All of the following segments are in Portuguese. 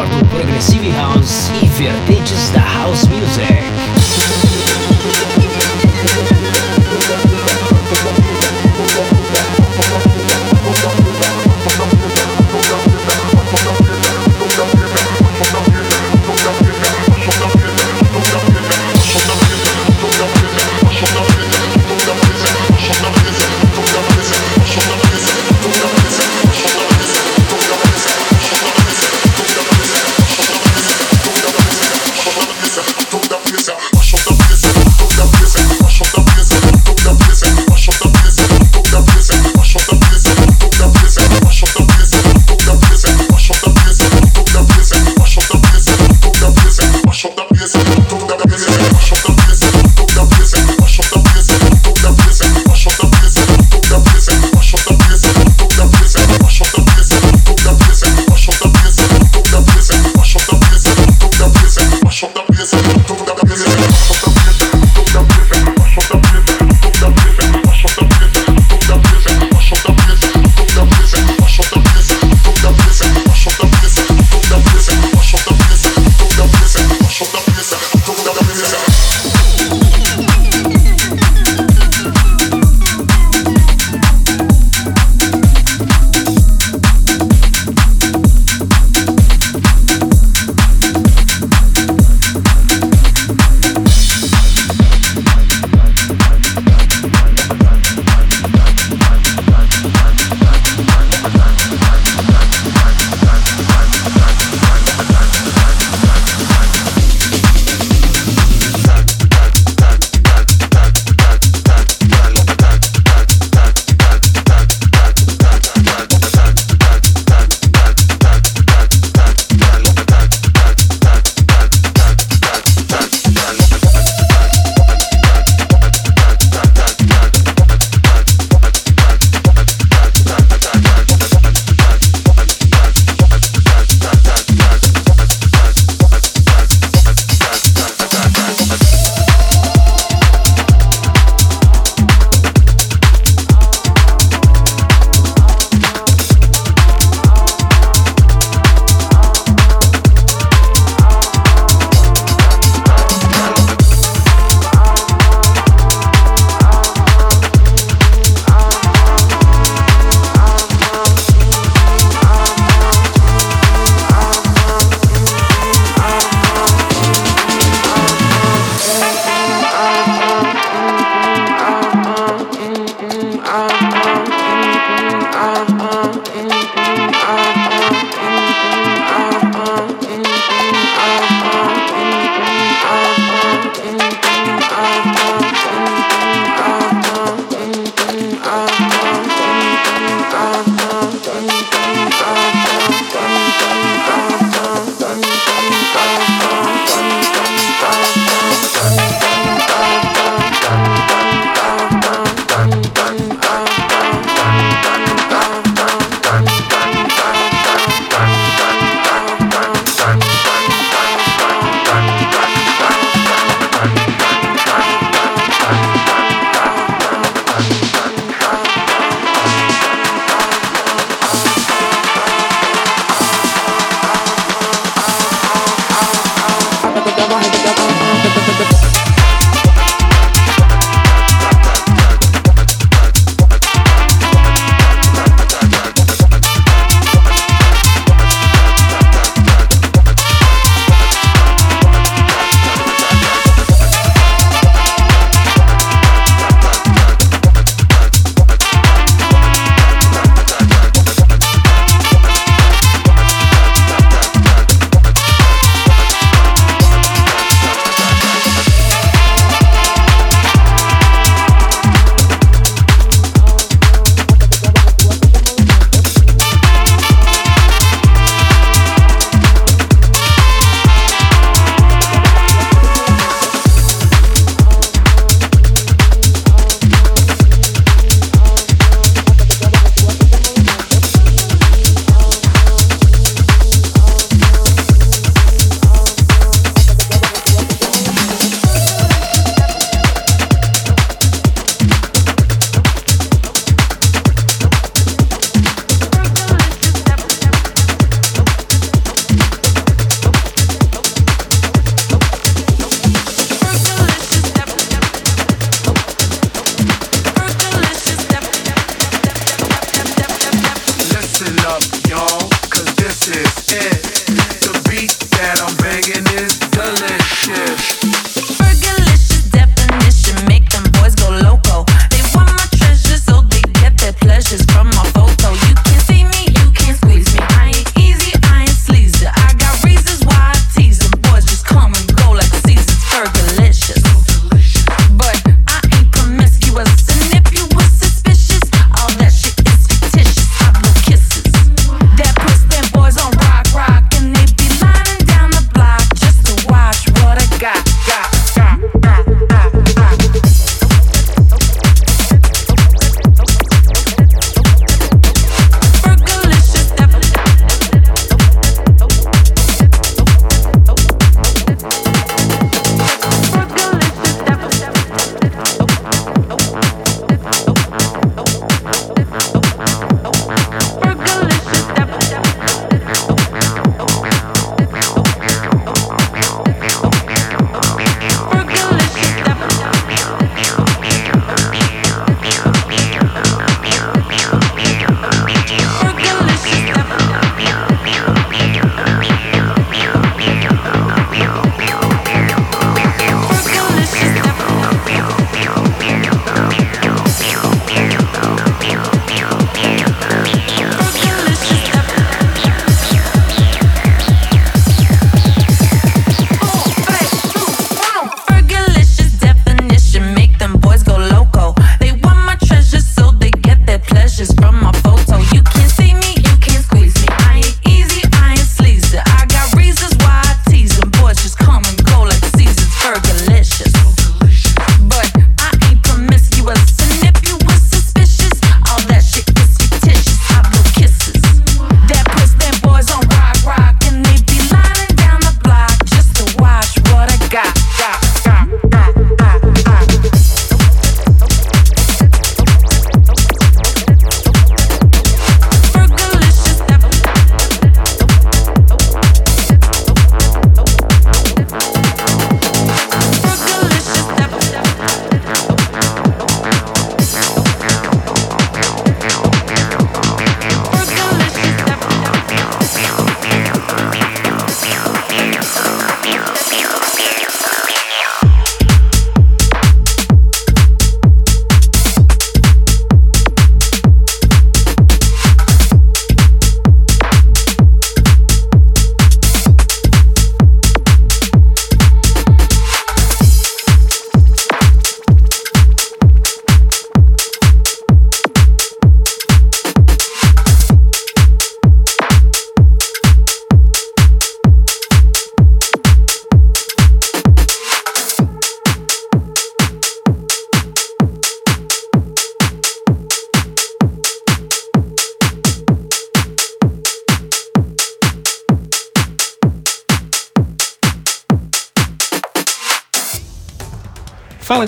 melhor do Progressive House e Vertente.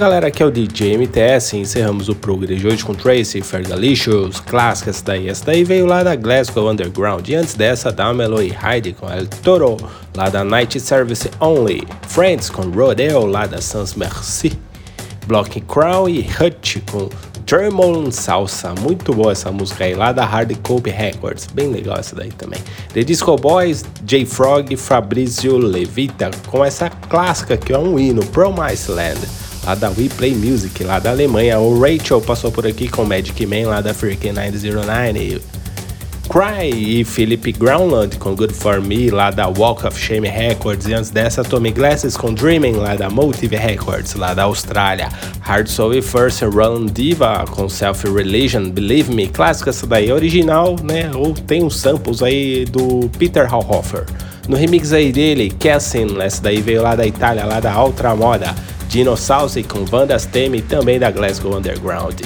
Galera, aqui é o DJ MTS. Encerramos o Progress de hoje com Tracy, Fergalicious, clássica essa daí. Essa daí veio lá da Glasgow Underground. E antes dessa, Damelo e Heidi com El Toro, lá da Night Service Only. Friends com Rodeo, lá da Sans Merci. Block Crown e Hutch com Tremolin Salsa, muito boa essa música aí, lá da Hard Copy Records, bem legal essa daí também. The Disco Boys, J Frog Fabrizio Levita, com essa clássica que é um hino, Promise Land, lá da We Play Music, lá da Alemanha. O Rachel passou por aqui com Magic Man, lá da Freaking 909. Cry e Philip Groundland com Good For Me lá da Walk of Shame Records. E antes dessa Tommy Glasses com Dreaming lá da Motive Records lá da Austrália. Hard Soul e First Roland Diva com Self Religion Believe Me. Clássica essa daí original né? Ou tem uns samples aí do Peter Hallhofer. No remix aí dele Cassin essa daí veio lá da Itália lá da Ultra Moda Dino Salsi com Vandas Teme também da Glasgow Underground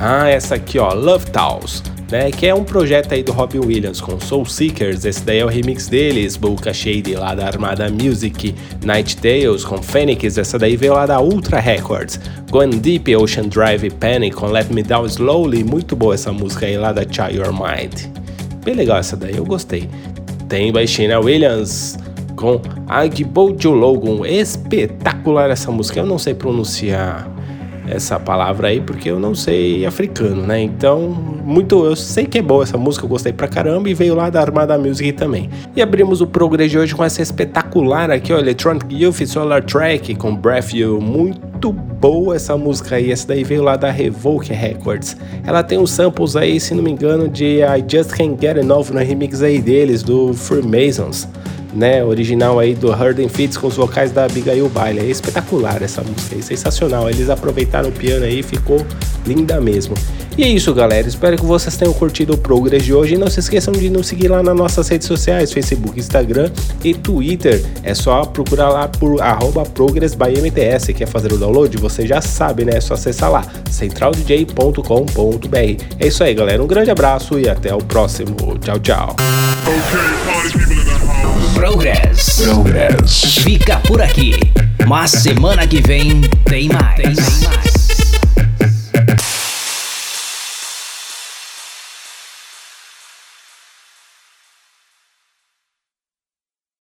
ah essa aqui ó Love Towels né? Que é um projeto aí do Robin Williams com Soul Seekers, esse daí é o remix deles, Boca Shade lá da Armada Music, Night Tales com Phoenix, essa daí veio lá da Ultra Records, Going Deep, Ocean Drive Panic com Let Me Down Slowly, muito boa essa música aí lá da Child Your Mind. Bem legal essa daí, eu gostei. Tem Baixina Williams Agbojo Logan, espetacular essa música, eu não sei pronunciar essa palavra aí porque eu não sei africano, né? Então, muito eu sei que é boa essa música, eu gostei pra caramba e veio lá da Armada Music também. E abrimos o Progress de hoje com essa espetacular aqui, ó, Electronic Youth Solar Track com Breath You, muito boa essa música aí, essa daí veio lá da Revoke Records. Ela tem uns samples aí, se não me engano, de I Just Can't Get Enough no remix aí deles, do Freemasons né, original aí do Hurden Fits com os vocais da Abigail Bailey. É espetacular essa música, é sensacional. Eles aproveitaram o piano aí ficou linda mesmo. E é isso, galera. Espero que vocês tenham curtido o Progress de hoje. E não se esqueçam de nos seguir lá nas nossas redes sociais: Facebook, Instagram e Twitter. É só procurar lá por ProgressByMTS. Quer fazer o download? Você já sabe, né? É só acessar lá: centraldj.com.br. É isso aí, galera. Um grande abraço e até o próximo. Tchau, tchau. Progress. Progress. Fica por aqui. Mas semana que vem tem mais. Tem mais.